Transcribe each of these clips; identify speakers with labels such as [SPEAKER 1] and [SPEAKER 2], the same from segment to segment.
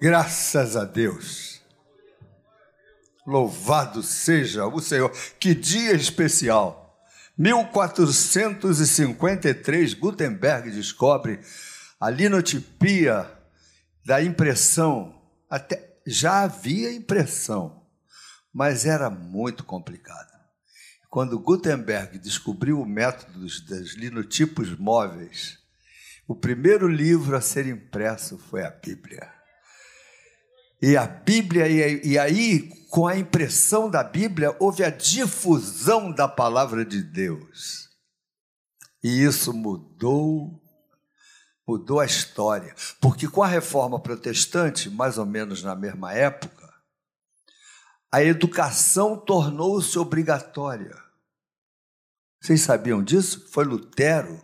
[SPEAKER 1] Graças a Deus. Louvado seja o Senhor. Que dia especial. 1453, Gutenberg descobre a linotipia da impressão. Até já havia impressão, mas era muito complicado. Quando Gutenberg descobriu o método dos linotipos móveis, o primeiro livro a ser impresso foi a Bíblia. E a Bíblia, e aí, com a impressão da Bíblia, houve a difusão da palavra de Deus. E isso mudou, mudou a história. Porque com a reforma protestante, mais ou menos na mesma época, a educação tornou-se obrigatória. Vocês sabiam disso? Foi Lutero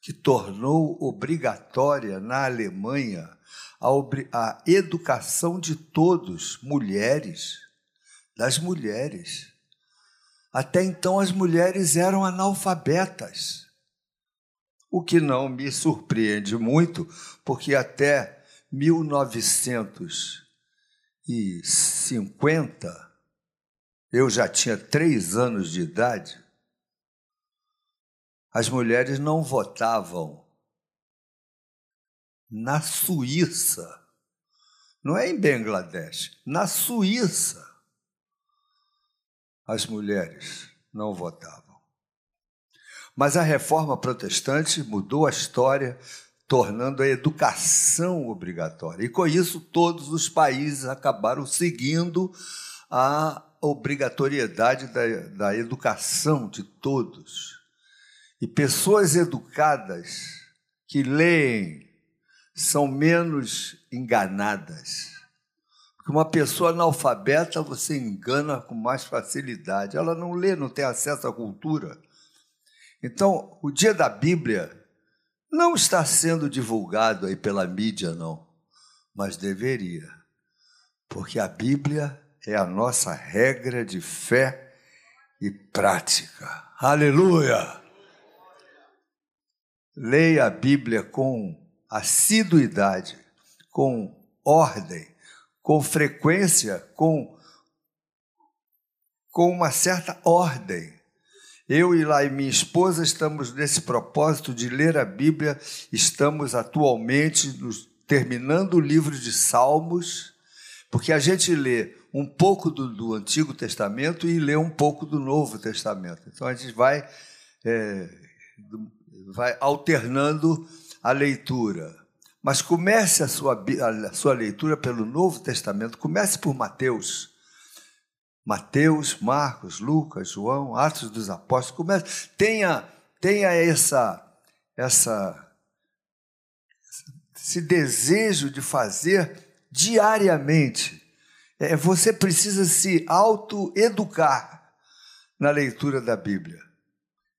[SPEAKER 1] que tornou obrigatória na Alemanha a, a educação de todos, mulheres, das mulheres. Até então as mulheres eram analfabetas, o que não me surpreende muito, porque até 1950 eu já tinha três anos de idade. As mulheres não votavam na Suíça. Não é em Bangladesh, na Suíça. As mulheres não votavam. Mas a reforma protestante mudou a história, tornando a educação obrigatória. E com isso, todos os países acabaram seguindo a obrigatoriedade da, da educação de todos. E pessoas educadas que leem, são menos enganadas. Porque uma pessoa analfabeta você engana com mais facilidade. Ela não lê, não tem acesso à cultura. Então, o dia da Bíblia não está sendo divulgado aí pela mídia, não, mas deveria. Porque a Bíblia é a nossa regra de fé e prática. Aleluia! Leia a Bíblia com assiduidade, com ordem, com frequência, com, com uma certa ordem. Eu e lá e minha esposa estamos nesse propósito de ler a Bíblia, estamos atualmente nos, terminando o livro de Salmos, porque a gente lê um pouco do, do, Antigo Testamento e lê um pouco do Novo Testamento. Então a gente vai, é, vai alternando a leitura. Mas comece a sua, a sua leitura pelo Novo Testamento, comece por Mateus. Mateus, Marcos, Lucas, João, Atos dos Apóstolos, comece, tenha, tenha essa, essa, esse desejo de fazer diariamente. É, você precisa se autoeducar na leitura da Bíblia,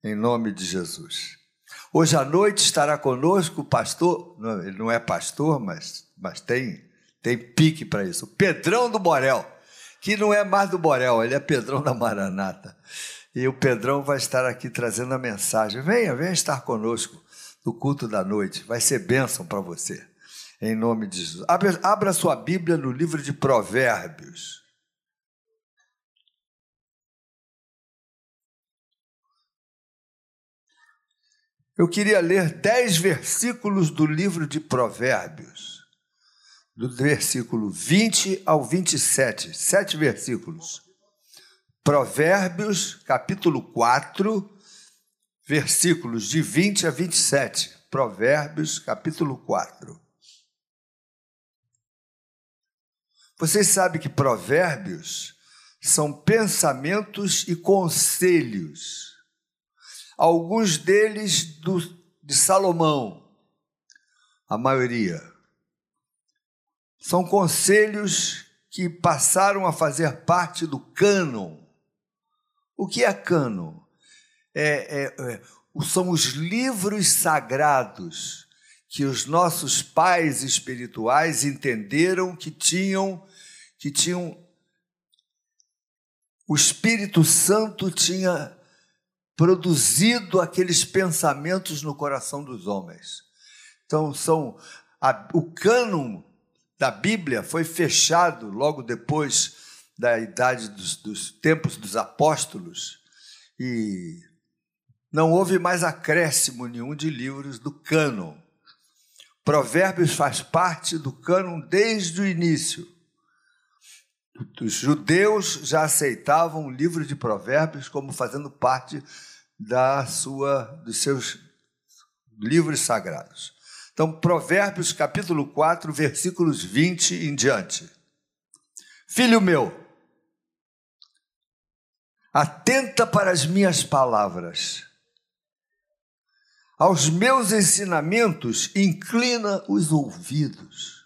[SPEAKER 1] em nome de Jesus. Hoje à noite estará conosco o pastor, ele não é pastor, mas, mas tem, tem pique para isso, o Pedrão do Borel, que não é mais do Borel, ele é Pedrão da Maranata. E o Pedrão vai estar aqui trazendo a mensagem. Venha, venha estar conosco no culto da noite, vai ser bênção para você, em nome de Jesus. Abra, abra sua Bíblia no livro de Provérbios. Eu queria ler dez versículos do livro de Provérbios, do versículo 20 ao 27, sete versículos. Provérbios, capítulo 4, versículos de 20 a 27. Provérbios, capítulo 4. Vocês sabem que provérbios são pensamentos e conselhos alguns deles do, de Salomão, a maioria. São conselhos que passaram a fazer parte do cânon. O que é cânon? É, é, é, são os livros sagrados que os nossos pais espirituais entenderam que tinham que tinham o Espírito Santo tinha produzido aqueles pensamentos no coração dos homens. Então, são a, o cânon da Bíblia foi fechado logo depois da idade dos, dos tempos dos apóstolos e não houve mais acréscimo nenhum de livros do cânon. Provérbios faz parte do cânon desde o início. Os judeus já aceitavam o livro de Provérbios como fazendo parte da sua dos seus livros sagrados. Então, Provérbios capítulo 4, versículos 20 em diante. Filho meu, atenta para as minhas palavras. Aos meus ensinamentos, inclina os ouvidos.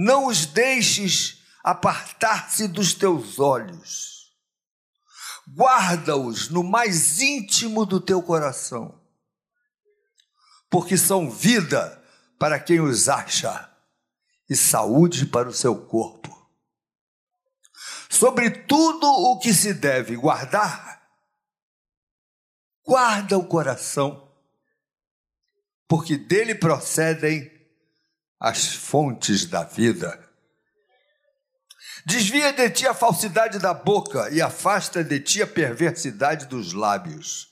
[SPEAKER 1] Não os deixes apartar-se dos teus olhos. Guarda-os no mais íntimo do teu coração porque são vida para quem os acha e saúde para o seu corpo. Sobre tudo o que se deve guardar, guarda o coração, porque dele procedem as fontes da vida. Desvia de ti a falsidade da boca e afasta de ti a perversidade dos lábios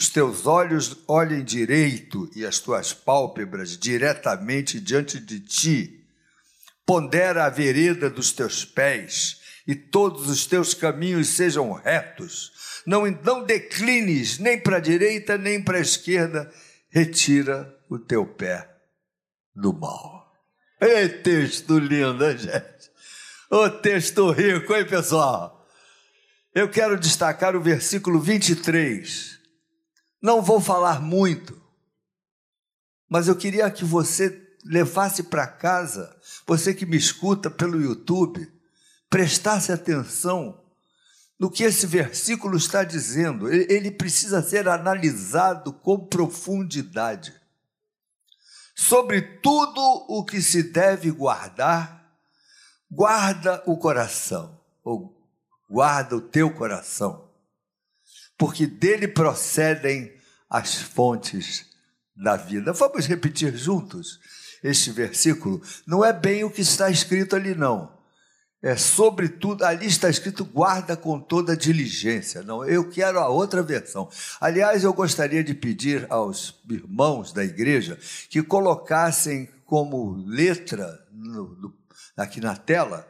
[SPEAKER 1] os teus olhos olhem direito e as tuas pálpebras diretamente diante de ti. Pondera a vereda dos teus pés e todos os teus caminhos sejam retos. Não, não declines nem para a direita nem para a esquerda. Retira o teu pé do mal. Ei, texto lindo, hein, gente? Ô texto rico, hein, pessoal? Eu quero destacar o versículo 23 não vou falar muito, mas eu queria que você levasse para casa, você que me escuta pelo YouTube, prestasse atenção no que esse versículo está dizendo. Ele precisa ser analisado com profundidade. Sobre tudo o que se deve guardar, guarda o coração, ou guarda o teu coração porque dele procedem as fontes da vida. Vamos repetir juntos este versículo? Não é bem o que está escrito ali, não. É sobretudo, ali está escrito guarda com toda diligência. Não, eu quero a outra versão. Aliás, eu gostaria de pedir aos irmãos da igreja que colocassem como letra no, no, aqui na tela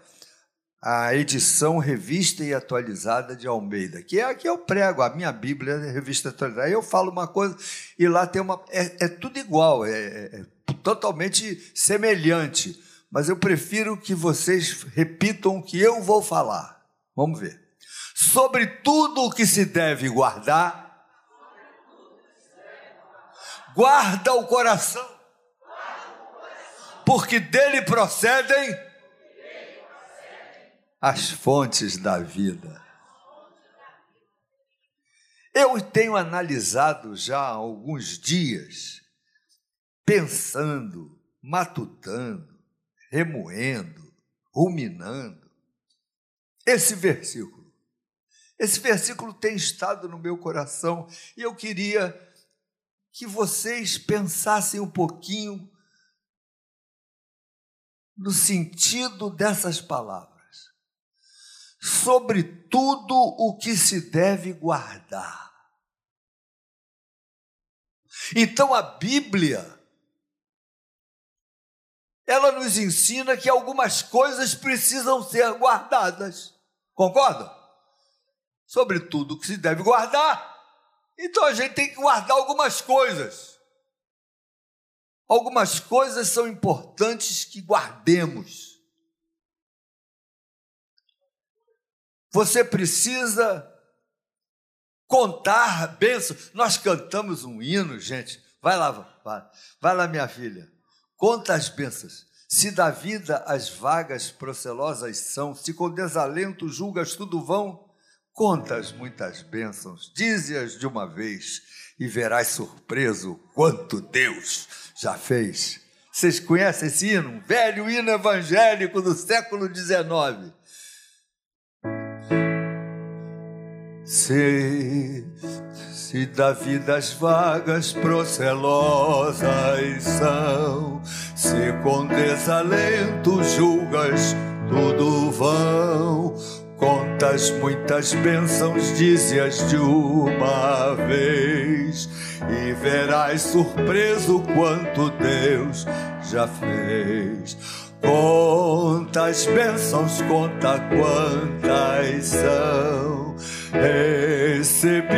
[SPEAKER 1] a edição revista e atualizada de Almeida, que é a que eu prego, a minha Bíblia é revista atualizada. Aí eu falo uma coisa e lá tem uma. É, é tudo igual, é, é, é totalmente semelhante, mas eu prefiro que vocês repitam o que eu vou falar. Vamos ver. Sobre tudo o que se deve guardar, guarda o coração, porque dele procedem as fontes da vida. Eu tenho analisado já há alguns dias, pensando, matutando, remoendo, ruminando, esse versículo. Esse versículo tem estado no meu coração e eu queria que vocês pensassem um pouquinho no sentido dessas palavras sobre tudo o que se deve guardar. Então a Bíblia ela nos ensina que algumas coisas precisam ser guardadas. Concorda? Sobre tudo que se deve guardar. Então a gente tem que guardar algumas coisas. Algumas coisas são importantes que guardemos. Você precisa contar bênçãos. Nós cantamos um hino, gente. Vai lá, vai, vai lá, minha filha. Conta as bênçãos. Se da vida as vagas procelosas são, se com desalento julgas tudo vão, contas muitas bênçãos, dize-as de uma vez e verás surpreso quanto Deus já fez. Vocês conhecem esse hino? Um velho hino evangélico do século XIX. Se, se da vida as vagas procelosas são, Se com desalento julgas tudo vão, contas muitas bênçãos, dize-as de uma vez, e verás surpreso quanto Deus já fez. Contas bênçãos, conta quantas são recebidas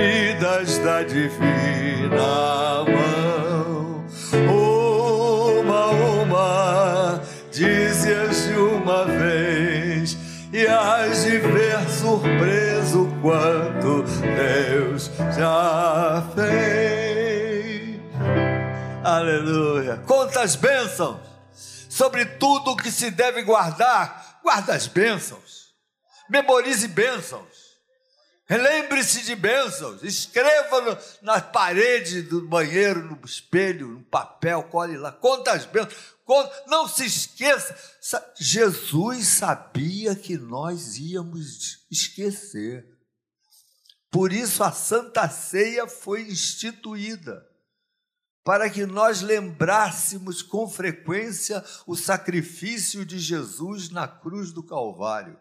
[SPEAKER 1] da divina mão. Uma, uma, dize-as de uma vez, e hás de ver surpreso quanto Deus já fez. Aleluia. Quantas bênçãos! sobre tudo que se deve guardar, guarda as bênçãos, memorize bênçãos, lembre-se de bênçãos, escreva na parede do banheiro, no espelho, no papel, colhe lá, conta as bênçãos, conta, não se esqueça. Jesus sabia que nós íamos esquecer. Por isso a Santa Ceia foi instituída para que nós lembrássemos com frequência o sacrifício de Jesus na cruz do Calvário.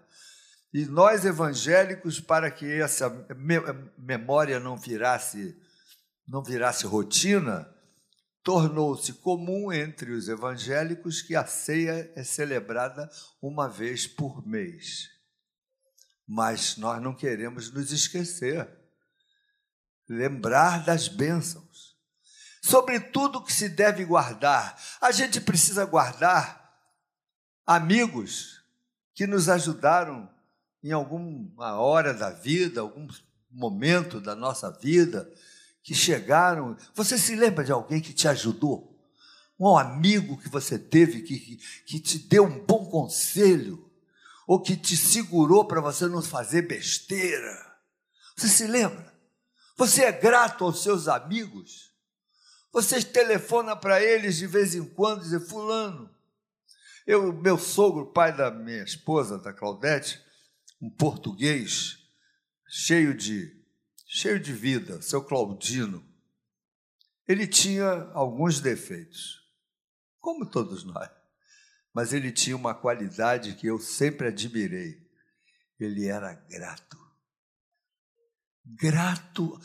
[SPEAKER 1] E nós evangélicos, para que essa memória não virasse não virasse rotina, tornou-se comum entre os evangélicos que a ceia é celebrada uma vez por mês. Mas nós não queremos nos esquecer, lembrar das bênçãos sobre tudo que se deve guardar. A gente precisa guardar amigos que nos ajudaram em alguma hora da vida, algum momento da nossa vida, que chegaram. Você se lembra de alguém que te ajudou? Um amigo que você teve que, que, que te deu um bom conselho? Ou que te segurou para você não fazer besteira? Você se lembra? Você é grato aos seus amigos? Vocês telefonam para eles de vez em quando, dizer, fulano. Eu, meu sogro, pai da minha esposa, da Claudete, um português cheio de cheio de vida, seu Claudino. Ele tinha alguns defeitos, como todos nós. Mas ele tinha uma qualidade que eu sempre admirei. Ele era grato. Grato.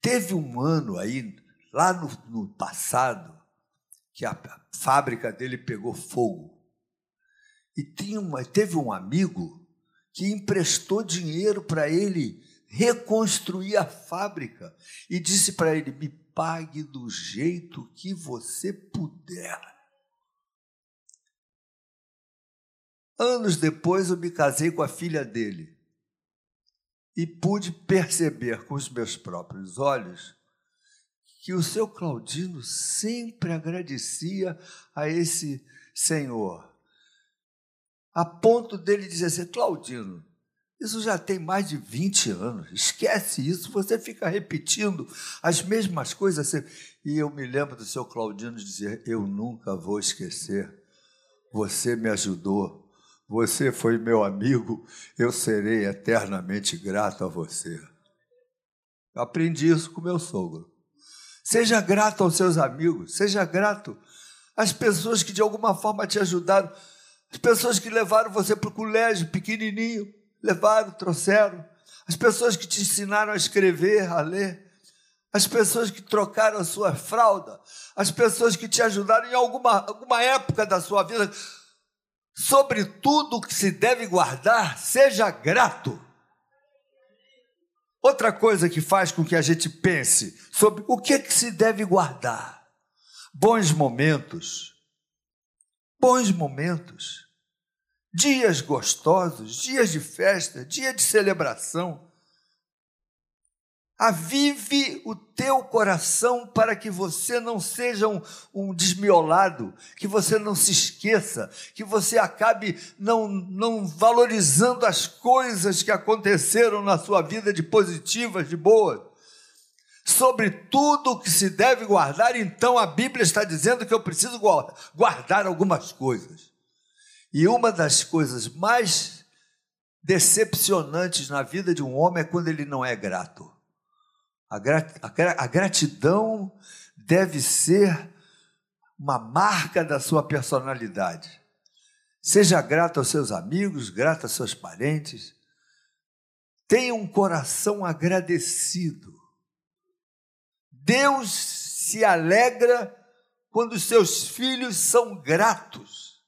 [SPEAKER 1] Teve um ano aí lá no, no passado, que a fábrica dele pegou fogo. E tinha uma, teve um amigo que emprestou dinheiro para ele reconstruir a fábrica e disse para ele: me pague do jeito que você puder. Anos depois eu me casei com a filha dele e pude perceber com os meus próprios olhos que o seu Claudino sempre agradecia a esse senhor, a ponto dele dizer assim: Claudino, isso já tem mais de 20 anos, esquece isso, você fica repetindo as mesmas coisas. E eu me lembro do seu Claudino dizer: Eu nunca vou esquecer, você me ajudou, você foi meu amigo, eu serei eternamente grato a você. Aprendi isso com meu sogro. Seja grato aos seus amigos, seja grato às pessoas que de alguma forma te ajudaram, as pessoas que levaram você para o colégio pequenininho, levaram, trouxeram, as pessoas que te ensinaram a escrever, a ler, as pessoas que trocaram a sua fralda, as pessoas que te ajudaram em alguma, alguma época da sua vida. Sobre tudo que se deve guardar, seja grato. Outra coisa que faz com que a gente pense sobre o que, é que se deve guardar. Bons momentos. Bons momentos. Dias gostosos, dias de festa, dia de celebração. Avive o teu coração para que você não seja um, um, desmiolado, que você não se esqueça, que você acabe não, não valorizando as coisas que aconteceram na sua vida de positivas, de boas. Sobre tudo o que se deve guardar, então a Bíblia está dizendo que eu preciso guardar algumas coisas. E uma das coisas mais decepcionantes na vida de um homem é quando ele não é grato. A, gratidão deve ser uma marca da sua personalidade. Seja grato aos seus amigos, grato aos seus parentes. Tenha um coração agradecido. Deus se alegra quando seus filhos são gratos.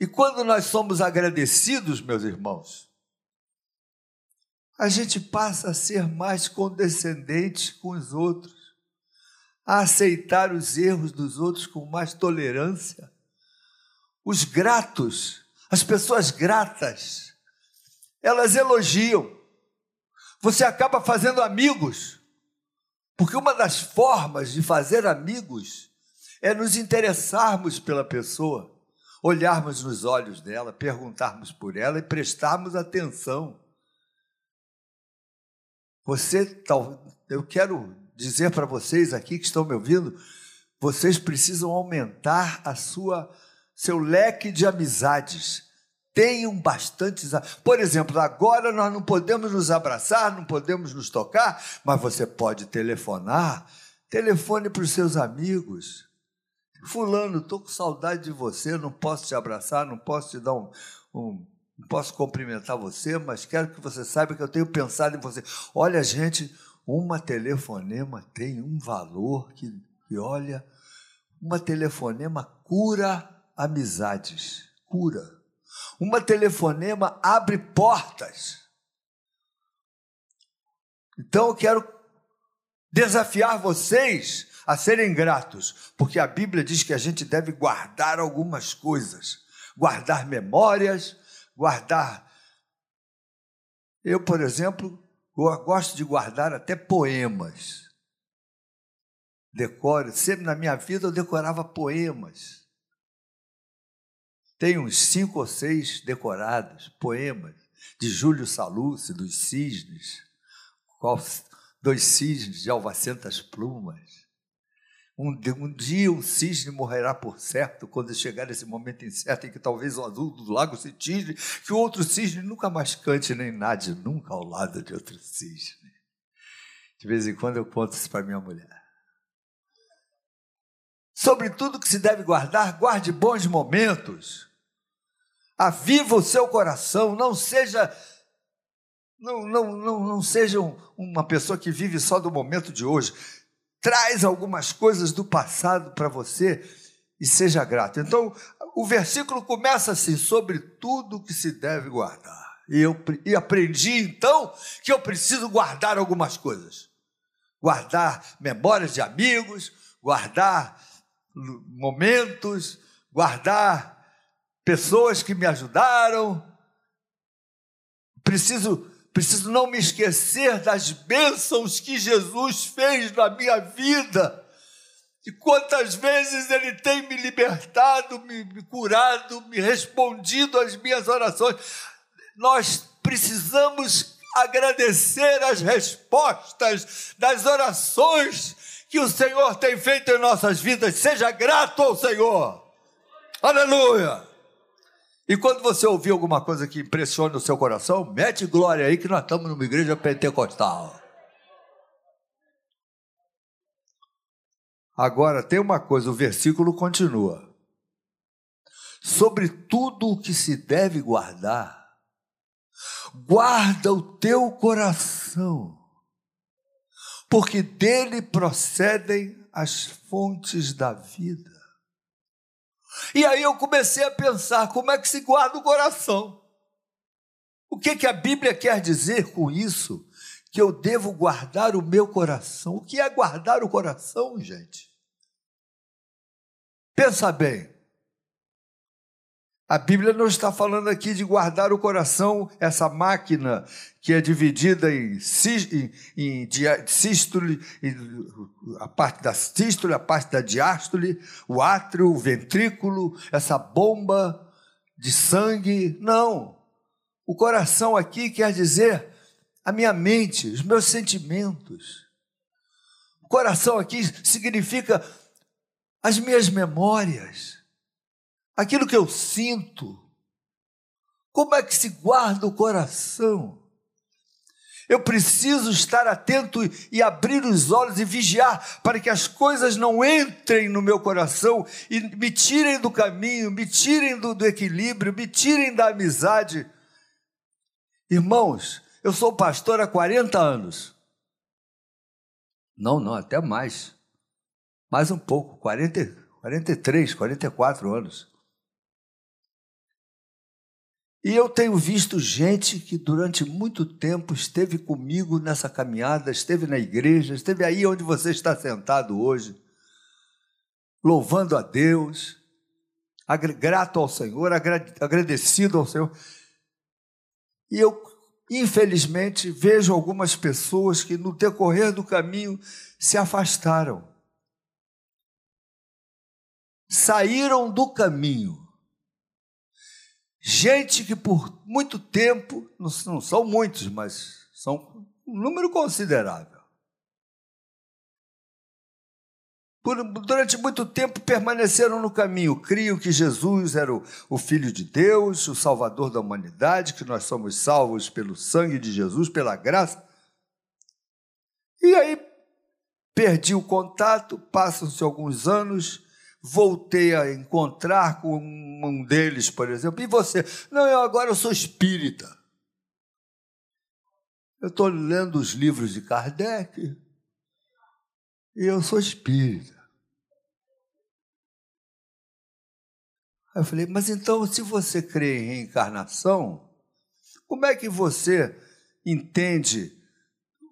[SPEAKER 1] E quando nós somos agradecidos, meus irmãos, a gente passa a ser mais condescendente com os outros, a aceitar os erros dos outros com mais tolerância. Os gratos, as pessoas gratas, elas elogiam. Você acaba fazendo amigos, porque uma das formas de fazer amigos é nos interessarmos pela pessoa, olharmos nos olhos dela, perguntarmos por ela e prestarmos atenção. Você, eu quero dizer para vocês aqui que estão me ouvindo, vocês precisam aumentar a sua seu leque de amizades. Tenham bastantes. Por exemplo, agora nós não podemos nos abraçar, não podemos nos tocar, mas você pode telefonar. Telefone para os seus amigos. Fulano, estou com saudade de você, não posso te abraçar, não posso te dar um, um não posso cumprimentar você, mas quero que você saiba que eu tenho pensado em você. Olha, gente, uma telefonema tem um valor que, que olha, uma telefonema cura amizades, cura. Uma telefonema abre portas. Então eu quero desafiar vocês a serem gratos, porque a Bíblia diz que a gente deve guardar algumas coisas, guardar memórias, guardar. Eu, por exemplo, gosto de guardar até poemas. Decoro, sempre na minha vida eu decorava poemas. Tenho uns cinco ou seis decorados, poemas, de Júlio Salúcio, dos cisnes, dois cisnes de alvacentas plumas. Um, um, dia um cisne morrerá por certo, quando chegar esse momento incerto em que talvez o azul do lago se tinge, que o outro cisne nunca mais cante nem nade nunca ao lado de outro cisne. De vez em quando eu conto isso para minha mulher. Sobre tudo que se deve guardar, guarde bons momentos. Aviva o seu coração, não seja não, não, não, não seja uma pessoa que vive só do momento de hoje traz algumas coisas do passado para você e seja grato. Então, o versículo começa assim: sobre tudo que se deve guardar. E eu e aprendi então que eu preciso guardar algumas coisas. Guardar memórias de amigos, guardar momentos, guardar pessoas que me ajudaram. Preciso Preciso não me esquecer das bênçãos que Jesus fez na minha vida. E quantas vezes Ele tem me libertado, me, me curado, me respondido às minhas orações. Nós precisamos agradecer as respostas das orações que o Senhor tem feito em nossas vidas. Seja grato ao Senhor. Aleluia. E quando você ouvir alguma coisa que impressione o seu coração, mete glória aí que nós estamos numa igreja pentecostal. Agora tem uma coisa, o versículo continua. Sobre tudo o que se deve guardar, guarda o teu coração, porque dele procedem as fontes da vida. E aí eu comecei a pensar como é que se guarda o coração. O que, que a Bíblia quer dizer com isso? Que eu devo guardar o meu coração. O que é guardar o coração, gente? Pensa bem. A Bíblia não está falando aqui de guardar o coração, essa máquina que é dividida em, em, em sístole, a parte da sístole, a parte da diástole, o átrio, o ventrículo, essa bomba de sangue. Não. O coração aqui quer dizer a minha mente, os meus sentimentos. O coração aqui significa as minhas memórias aquilo que eu sinto. Como é que se guarda o coração? Eu preciso estar atento e abrir os olhos e vigiar para que as coisas não entrem no meu coração e me tirem do caminho, me tirem do, do equilíbrio, me tirem da amizade. Irmãos, eu sou pastor há 40 anos. Não, não, até mais. Mais um pouco, 40, 43, 44 anos. E eu tenho visto gente que durante muito tempo esteve comigo nessa caminhada, esteve na igreja, esteve aí onde você está sentado hoje, louvando a Deus, grato ao Senhor, agradecido ao Senhor. E eu, infelizmente, vejo algumas pessoas que no decorrer do caminho se afastaram, saíram do caminho Gente que por muito tempo, não, são muitos, mas são um número considerável. Por, durante muito tempo permaneceram no caminho, criam que Jesus era o, o, Filho de Deus, o Salvador da humanidade, que nós somos salvos pelo sangue de Jesus, pela graça. E aí perdi o contato, passam-se alguns anos, voltei a encontrar com um deles, por exemplo, e você? Não, eu agora eu sou espírita. Eu estou lendo os livros de Kardec e eu sou espírita. Aí eu falei, mas então, se você crê em reencarnação, como é que você entende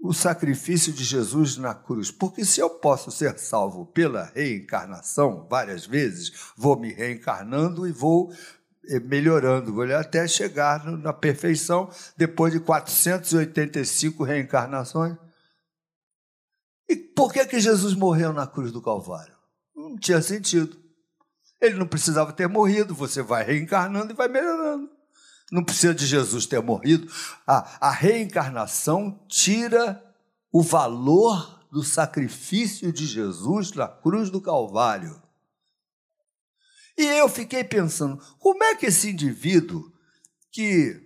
[SPEAKER 1] o sacrifício de Jesus na cruz. Porque se eu posso ser salvo pela reencarnação várias vezes, vou me reencarnando e vou eh, melhorando, vou até chegar na perfeição depois de 485 reencarnações. E por que, que Jesus morreu na cruz do Calvário? Não tinha sentido. Ele não precisava ter morrido, você vai reencarnando e vai melhorando. Não precisa de Jesus ter morrido. A, a reencarnação tira o valor do sacrifício de Jesus na cruz do Calvário. E eu fiquei pensando, como é que esse indivíduo que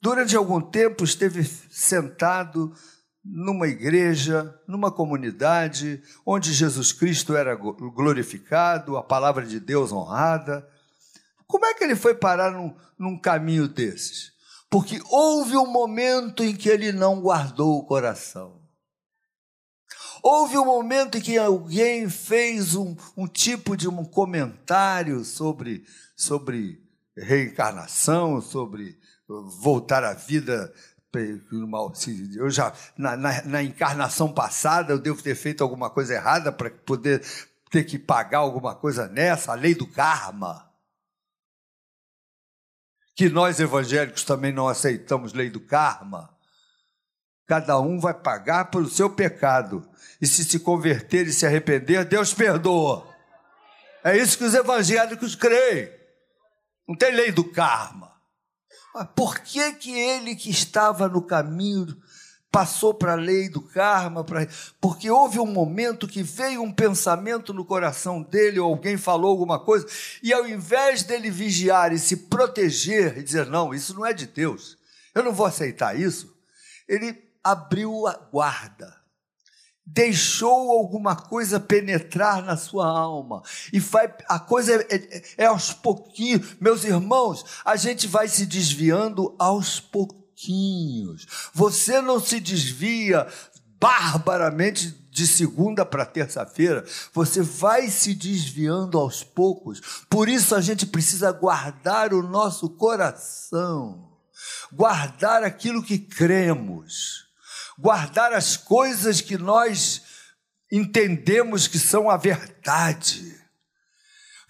[SPEAKER 1] durante algum tempo esteve sentado numa igreja, numa comunidade, onde Jesus Cristo era glorificado, a palavra de Deus honrada, como é que ele foi parar num, num caminho desses? Porque houve um momento em que ele não guardou o coração. Houve um momento em que alguém fez um, um tipo de um comentário sobre, sobre reencarnação, sobre voltar à vida. Eu já na, na, na encarnação passada eu devo ter feito alguma coisa errada para poder ter que pagar alguma coisa nessa, a lei do karma que nós evangélicos também não aceitamos lei do karma. Cada um vai pagar pelo seu pecado. E se se converter e se arrepender, Deus perdoa. É isso que os evangélicos creem. Não tem lei do karma. Mas por que que ele que estava no caminho passou para a lei do karma, pra... porque houve um momento que veio um pensamento no coração dele, ou alguém falou alguma coisa, e ao invés dele vigiar e se proteger e dizer, não, isso não é de Deus, eu não vou aceitar isso, ele abriu a guarda. Deixou alguma coisa penetrar na sua alma, e vai, a coisa é, é, é aos pouquinhos, meus irmãos, a gente vai se desviando aos pouquinhos pouquinhos. Você não se desvia barbaramente de segunda para terça-feira, você vai se desviando aos poucos. Por isso a gente precisa guardar o nosso coração, guardar aquilo que cremos, guardar as coisas que nós entendemos que são a verdade.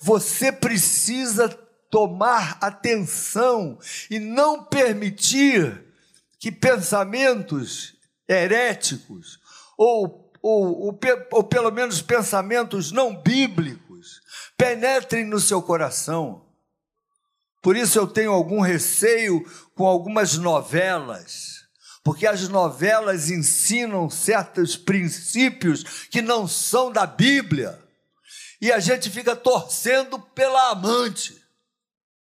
[SPEAKER 1] Você precisa tomar atenção e não permitir que pensamentos heréticos ou, ou, ou, ou pelo menos pensamentos não bíblicos penetrem no seu coração. Por isso eu tenho algum receio com algumas novelas, porque as novelas ensinam certos princípios que não são da Bíblia, e a gente fica torcendo pela amante.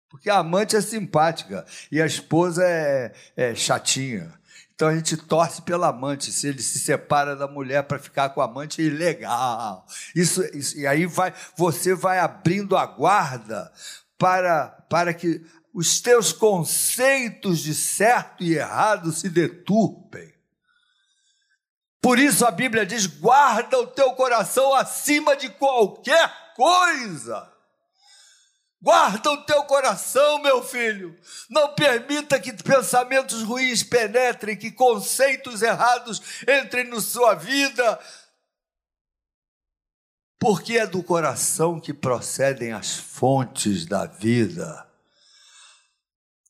[SPEAKER 1] Porque a amante é simpática e a esposa é, é chatinha. Então a gente torce pelo amante, se ele se separa da mulher para ficar com o amante, é ilegal. Isso, isso, e aí vai, você vai abrindo a guarda para, para que os teus conceitos de certo e errado se deturpem. Por isso a Bíblia diz: guarda o teu coração acima de qualquer coisa. Guarda o teu coração, meu filho. Não permita que pensamentos ruins penetrem, que conceitos errados entrem na sua vida. Porque é do coração que procedem as fontes da vida.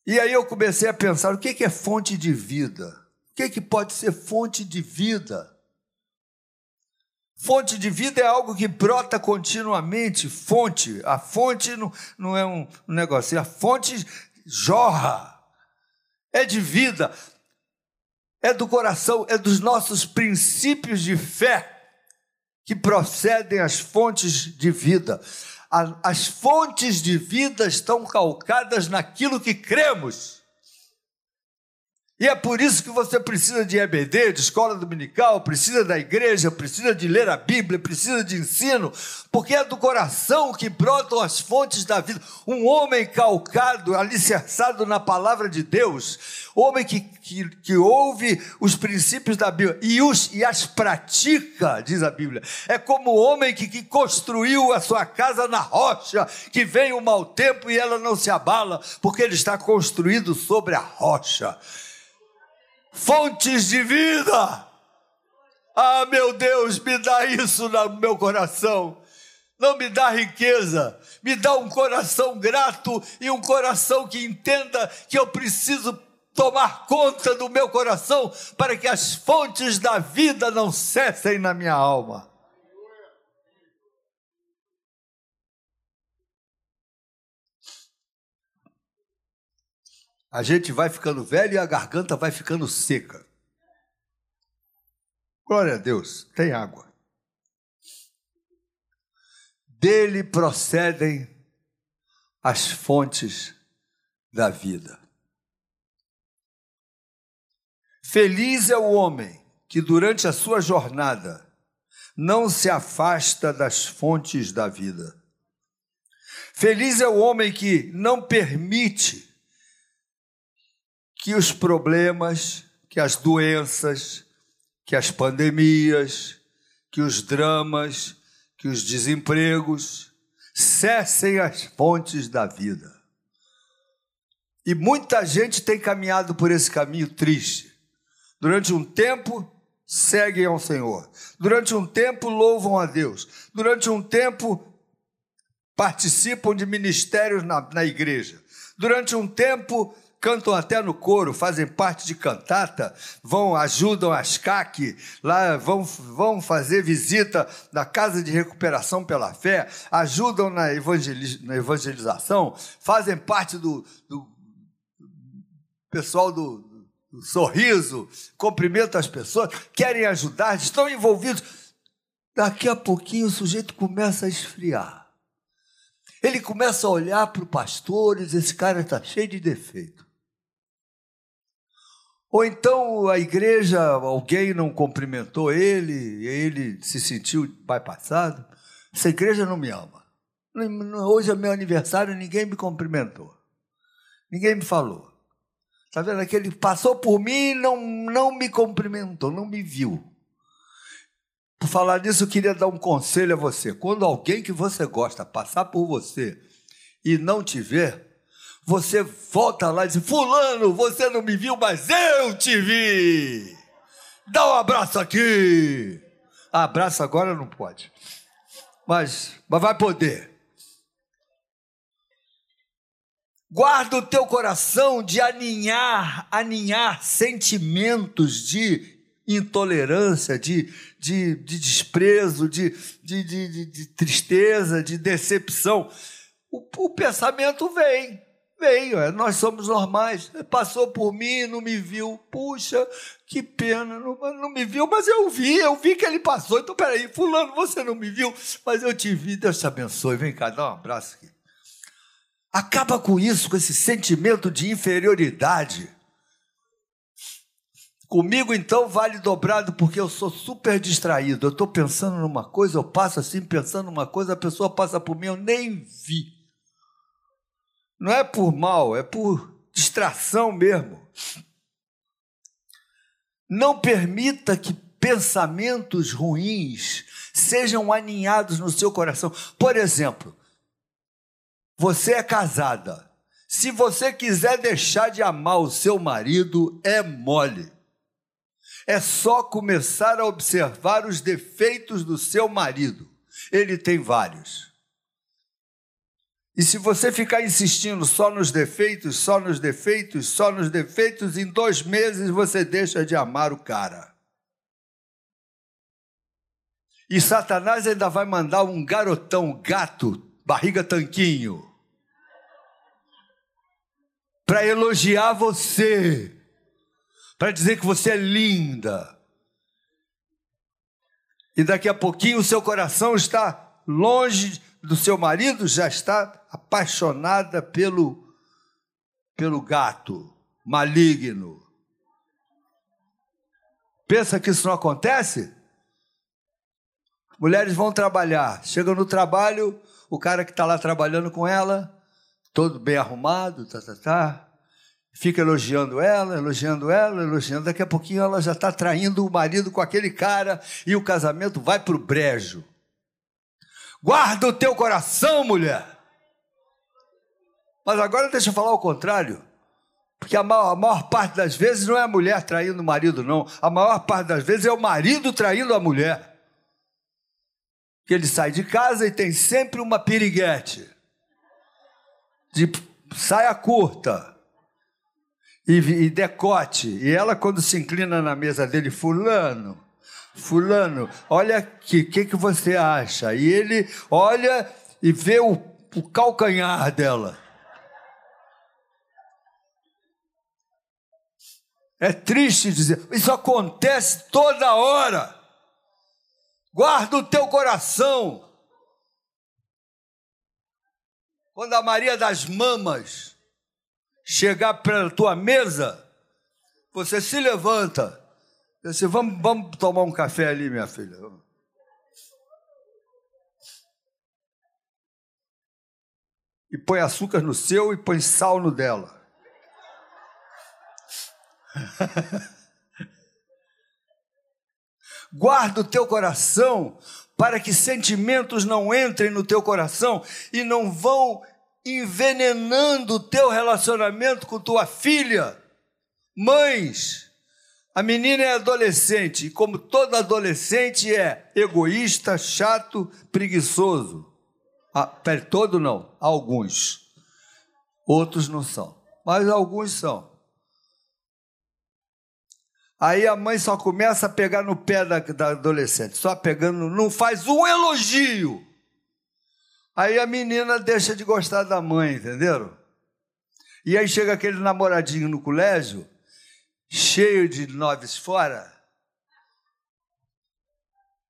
[SPEAKER 1] E aí eu comecei a pensar: o que é fonte de vida? O que, pode ser fonte de vida? Fonte de vida é algo que brota continuamente. Fonte, a fonte não, não é um negócio, a fonte jorra, é de vida, é do coração, é dos nossos princípios de fé que procedem as fontes de vida. As fontes de vida estão calcadas naquilo que cremos. E é por isso que você precisa de EBD, de escola dominical, precisa da igreja, precisa de ler a Bíblia, precisa de ensino, porque é do coração que brotam as fontes da vida. Um homem calcado, alicerçado na palavra de Deus, homem que, que, que ouve os princípios da Bíblia e, os, e as pratica, diz a Bíblia. É como o homem que, que construiu a sua casa na rocha, que vem o mau tempo e ela não se abala, porque ele está construído sobre a rocha fontes de vida. Ah, meu Deus, me dá isso no meu coração. Não me dá riqueza, me dá um coração grato e um coração que entenda que eu preciso tomar conta do meu coração para que as fontes da vida não cessem na minha alma. A gente vai ficando velho e a garganta vai ficando seca. Glória a Deus, tem água. Dele procedem as fontes da vida. Feliz é o homem que durante a sua jornada não se afasta das fontes da vida. Feliz é o homem que não permite que os problemas, que as doenças, que as pandemias, que os dramas, que os desempregos cessem as fontes da vida. E muita gente tem caminhado por esse caminho triste. Durante um tempo, seguem ao Senhor. Durante um tempo, louvam a Deus. Durante um tempo, participam de ministérios na, na igreja. Durante um tempo, cantam até no coro, fazem parte de cantata, vão, ajudam as CAC, lá vão, vão fazer visita na Casa de Recuperação pela Fé, ajudam na, evangeliz, na evangelização, fazem parte do, do pessoal do, do sorriso, cumprimentam as pessoas, querem ajudar, estão envolvidos. Daqui a pouquinho o sujeito começa a esfriar. Ele começa a olhar para o pastor e diz: esse cara está cheio de defeito. Ou então a igreja, alguém não cumprimentou ele, ele se sentiu bypassado. Essa igreja não me ama. Hoje é meu aniversário, ninguém me cumprimentou. Ninguém me falou. Está vendo? Aquele passou por mim e não, não me cumprimentou, não me viu. Por falar nisso, eu queria dar um conselho a você. Quando alguém que você gosta passar por você e não te ver, você volta lá e diz: Fulano, você não me viu, mas eu te vi. Dá um abraço aqui. Abraço agora não pode, mas, mas vai poder. Guarda o teu coração de aninhar, aninhar sentimentos de intolerância, de, de, de desprezo, de, de, de, de, tristeza, de decepção. O, o pensamento vem, Veio, é, nós somos normais. Passou por mim, não me viu. Puxa, que pena, não, não, me viu, mas eu vi, eu vi que ele passou. Então, peraí, Fulano, você não me viu, mas eu te vi. Deus te abençoe. Vem cá, dá um abraço aqui. Acaba com isso, com esse sentimento de inferioridade. Comigo então vale dobrado porque eu sou super distraído. Eu estou pensando numa coisa, eu passo assim pensando numa coisa, a pessoa passa por mim, eu nem vi. Não é por mal, é por distração mesmo. Não permita que pensamentos ruins sejam aninhados no seu coração. Por exemplo, você é casada. Se você quiser deixar de amar o seu marido, é mole. É só começar a observar os defeitos do seu marido. Ele tem vários. E se você ficar insistindo só nos defeitos, só nos defeitos, só nos defeitos, em dois meses você deixa de amar o cara. E Satanás ainda vai mandar um garotão, gato, barriga tanquinho, para elogiar você, para dizer que você é linda. E daqui a pouquinho o seu coração está longe do seu marido, já está apaixonada pelo pelo gato maligno. Pensa que isso não acontece? Mulheres vão trabalhar, chegam no trabalho, o cara que está lá trabalhando com ela, todo bem arrumado, tá, tá, tá, fica elogiando ela, elogiando ela, elogiando. Daqui a pouquinho ela já está traindo o marido com aquele cara e o casamento vai para o brejo. Guarda o teu coração, mulher. Mas agora deixa eu falar o contrário. Porque a maior, a maior, parte das vezes não é a mulher traindo o marido, não. A maior parte das vezes é o marido traindo a mulher que ele sai de casa e tem sempre uma piriguete de saia curta e, e decote. E ela, quando se inclina na mesa dele, fulano, fulano, olha aqui, o que, que você acha? E ele olha e vê o, o calcanhar dela. É triste dizer, isso acontece toda hora. Guarda o teu coração. Quando a Maria das Mamas chegar para a tua mesa, você se levanta. Você vamos, vamos tomar um café ali, minha filha. E põe açúcar no seu e põe sal no dela. Guarda o teu coração para que sentimentos não entrem no teu coração e não vão envenenando o teu relacionamento com tua filha. Mães, a menina é adolescente e, como toda adolescente, é egoísta, chato, preguiçoso. Ah, todo não, alguns. Outros não são, mas alguns são. Aí a mãe só começa a pegar no pé da, da adolescente, só pegando, não faz um elogio. Aí a menina deixa de gostar da mãe, entenderam? E aí chega aquele namoradinho no colégio, cheio de noves fora,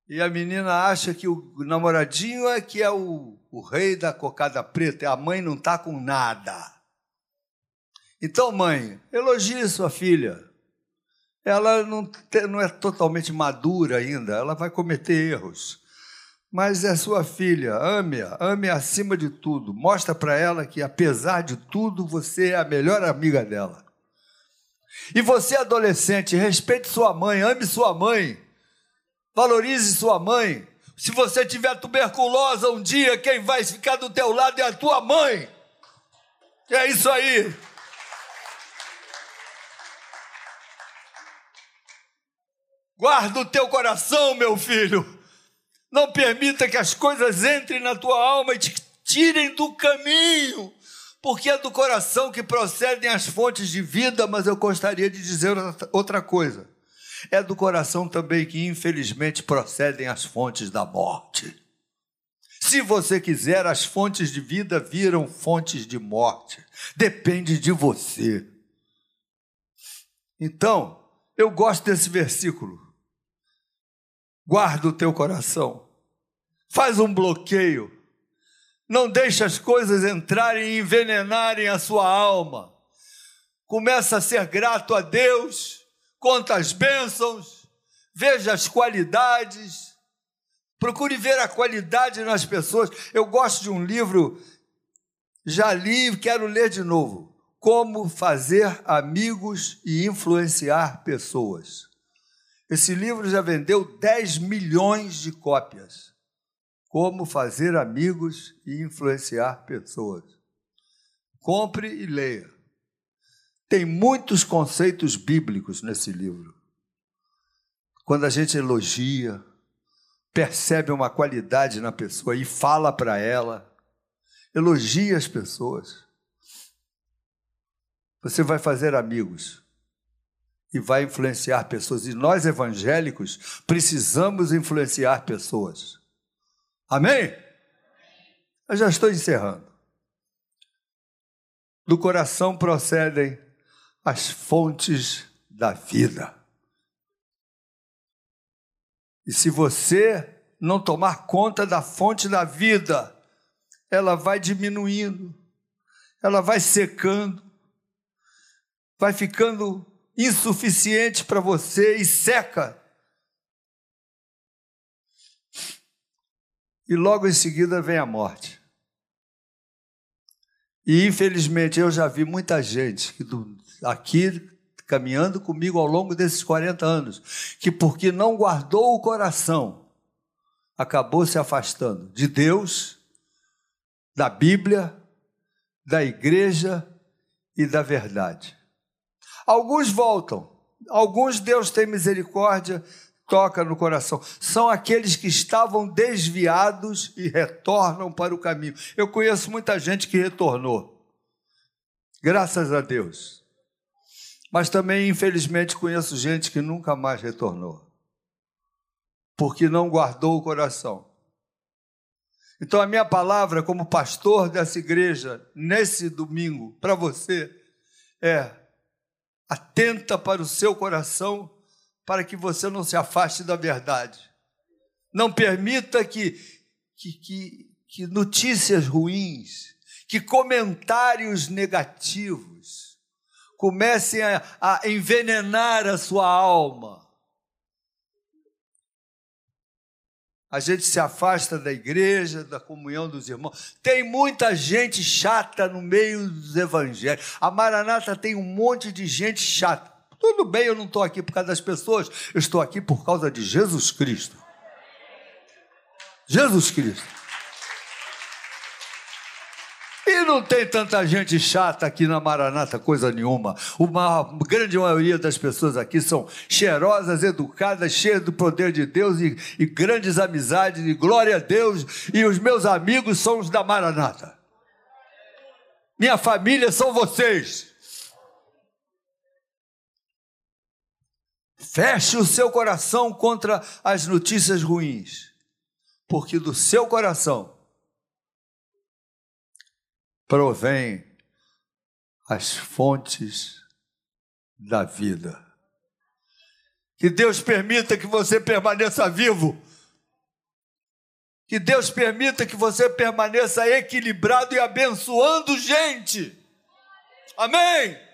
[SPEAKER 1] e a menina acha que o namoradinho é que é o, o rei da cocada preta, e a mãe não está com nada. Então, mãe, elogie sua filha ela não, não é totalmente madura ainda, ela vai cometer erros. Mas é sua filha, ame-a, ame-a acima de tudo. Mostra para ela que, apesar de tudo, você é a melhor amiga dela. E você, adolescente, respeite sua mãe, ame sua mãe, valorize sua mãe. Se você tiver tuberculosa um dia, quem vai ficar do teu lado é a tua mãe. É isso aí. Guarda o teu coração, meu filho. Não permita que as coisas entrem na tua alma e te tirem do caminho, porque é do coração que procedem as fontes de vida, mas eu gostaria de dizer outra coisa. É do coração também que, infelizmente, procedem as fontes da morte. Se você quiser, as fontes de vida viram fontes de morte. Depende de você. Então, eu gosto desse versículo guarda o teu coração. Faz um bloqueio. Não deixe as coisas entrarem e envenenarem a sua alma. Começa a ser grato a Deus conta as bênçãos, veja as qualidades, procure ver a qualidade nas pessoas. Eu gosto de um livro, já li quero ler de novo. Como fazer amigos e influenciar pessoas. Esse livro já vendeu 10 milhões de cópias. Como fazer amigos e influenciar pessoas. Compre e leia. Tem muitos conceitos bíblicos nesse livro. Quando a gente elogia, percebe uma qualidade na pessoa e fala para ela, elogia as pessoas. Você vai fazer amigos e vai influenciar pessoas. E nós evangélicos precisamos influenciar pessoas. Amém? Eu já estou encerrando. Do coração procedem as fontes da vida. E se você não tomar conta da fonte da vida, ela vai diminuindo, ela vai secando, vai ficando insuficiente para você e seca. E logo em seguida vem a morte. E infelizmente eu já vi muita gente que aqui caminhando comigo ao longo desses 40 anos, que porque não guardou o coração, acabou se afastando de Deus, da Bíblia, da igreja e da verdade. Alguns voltam, alguns Deus tem misericórdia, toca no coração. São aqueles que estavam desviados e retornam para o caminho. Eu conheço muita gente que retornou. Graças a Deus. Mas também, infelizmente, conheço gente que nunca mais retornou, porque não guardou o coração. Então, a minha palavra como pastor dessa igreja, nesse domingo, para você, é: atenta para o seu coração, para que você não se afaste da verdade. Não permita que, que, que, que notícias ruins, que comentários negativos, comecem a, a envenenar a sua alma. A gente se afasta da igreja, da comunhão dos irmãos. Tem muita gente chata no meio dos evangelhos. A Maranata tem um monte de gente chata. Tudo bem, eu não estou aqui por causa das pessoas, eu estou aqui por causa de Jesus Cristo. Jesus Cristo. E não tem tanta gente chata aqui na Maranata, coisa nenhuma. Uma grande maioria das pessoas aqui são cheirosas, educadas, cheias do poder de Deus e, e grandes amizades, e glória a Deus. E os meus amigos são os da Maranata. Minha família são vocês. Feche o seu coração contra as notícias ruins, porque do seu coração provém as fontes da vida. Que Deus permita que você permaneça vivo. Que Deus permita que você permaneça equilibrado e abençoando gente. Amém?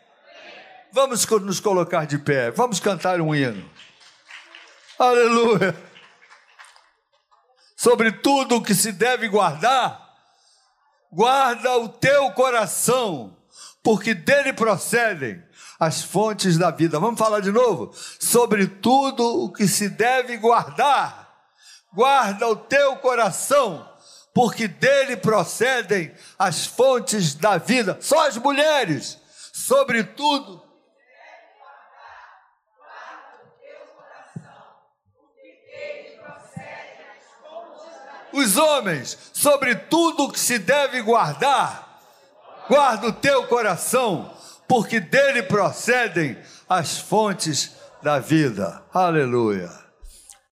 [SPEAKER 1] Vamos nos colocar de pé. Vamos cantar um hino. Aleluia. Sobre tudo o que se deve guardar guarda o teu coração, porque dele procedem as fontes da vida. Vamos falar de novo? Sobre tudo o que se deve guardar, guarda o teu coração, porque dele procedem as fontes da vida. Só as mulheres, sobretudo os homens, sobre tudo que se deve guardar, guarda o teu coração, porque dele procedem as fontes da vida. Aleluia.